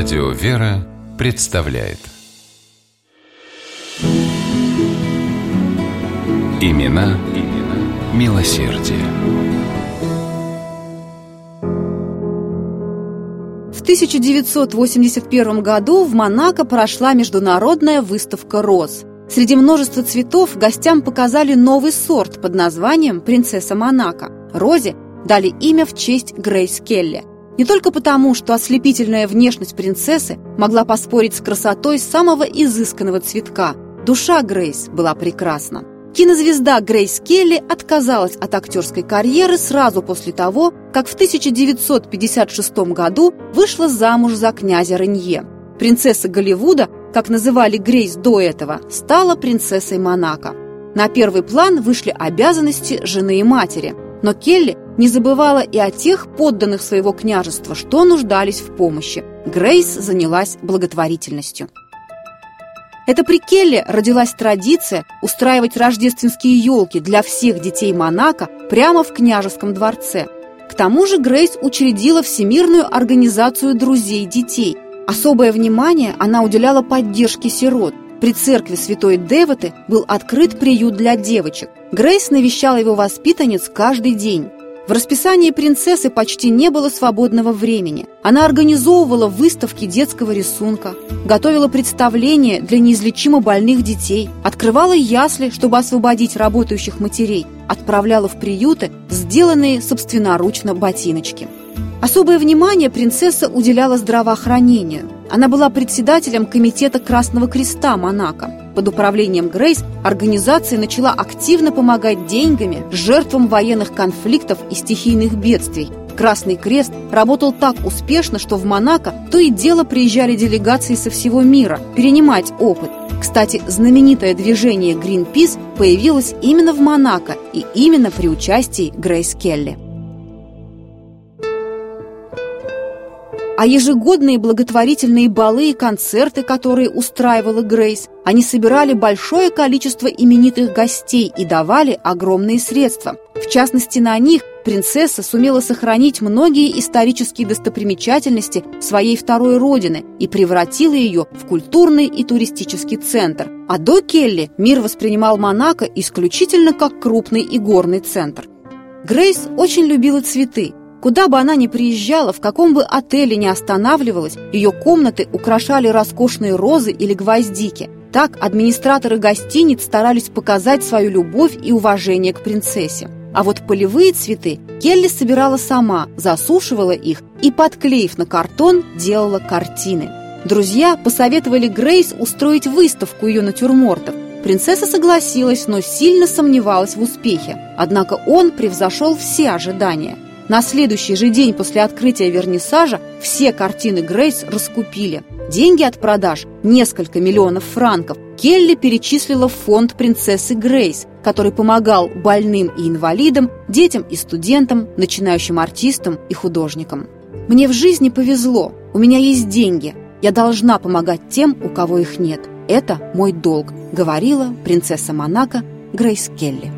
Радио «Вера» представляет Имена, имена милосердие. В 1981 году в Монако прошла международная выставка роз. Среди множества цветов гостям показали новый сорт под названием «Принцесса Монако». Розе дали имя в честь Грейс Келли. Не только потому, что ослепительная внешность принцессы могла поспорить с красотой самого изысканного цветка. Душа Грейс была прекрасна. Кинозвезда Грейс Келли отказалась от актерской карьеры сразу после того, как в 1956 году вышла замуж за князя Ренье. Принцесса Голливуда, как называли Грейс до этого, стала принцессой Монако. На первый план вышли обязанности жены и матери, но Келли не забывала и о тех подданных своего княжества, что нуждались в помощи. Грейс занялась благотворительностью. Это при Келле родилась традиция устраивать рождественские елки для всех детей Монако прямо в княжеском дворце. К тому же Грейс учредила Всемирную организацию друзей детей. Особое внимание она уделяла поддержке сирот. При церкви святой Девоты был открыт приют для девочек. Грейс навещала его воспитанниц каждый день. В расписании принцессы почти не было свободного времени. Она организовывала выставки детского рисунка, готовила представления для неизлечимо больных детей, открывала ясли, чтобы освободить работающих матерей, отправляла в приюты сделанные собственноручно ботиночки. Особое внимание принцесса уделяла здравоохранению. Она была председателем комитета Красного Креста Монако. Под управлением Грейс организация начала активно помогать деньгами жертвам военных конфликтов и стихийных бедствий. Красный Крест работал так успешно, что в Монако то и дело приезжали делегации со всего мира перенимать опыт. Кстати, знаменитое движение Greenpeace появилось именно в Монако и именно при участии Грейс Келли. А ежегодные благотворительные балы и концерты, которые устраивала Грейс, они собирали большое количество именитых гостей и давали огромные средства. В частности, на них принцесса сумела сохранить многие исторические достопримечательности своей второй родины и превратила ее в культурный и туристический центр. А до Келли мир воспринимал Монако исключительно как крупный и горный центр. Грейс очень любила цветы, Куда бы она ни приезжала, в каком бы отеле ни останавливалась, ее комнаты украшали роскошные розы или гвоздики. Так администраторы гостиниц старались показать свою любовь и уважение к принцессе. А вот полевые цветы Келли собирала сама, засушивала их и, подклеив на картон, делала картины. Друзья посоветовали Грейс устроить выставку ее натюрмортов. Принцесса согласилась, но сильно сомневалась в успехе. Однако он превзошел все ожидания – на следующий же день после открытия вернисажа все картины Грейс раскупили. Деньги от продаж, несколько миллионов франков, Келли перечислила в фонд принцессы Грейс, который помогал больным и инвалидам, детям и студентам, начинающим артистам и художникам. «Мне в жизни повезло, у меня есть деньги, я должна помогать тем, у кого их нет. Это мой долг», — говорила принцесса Монако Грейс Келли.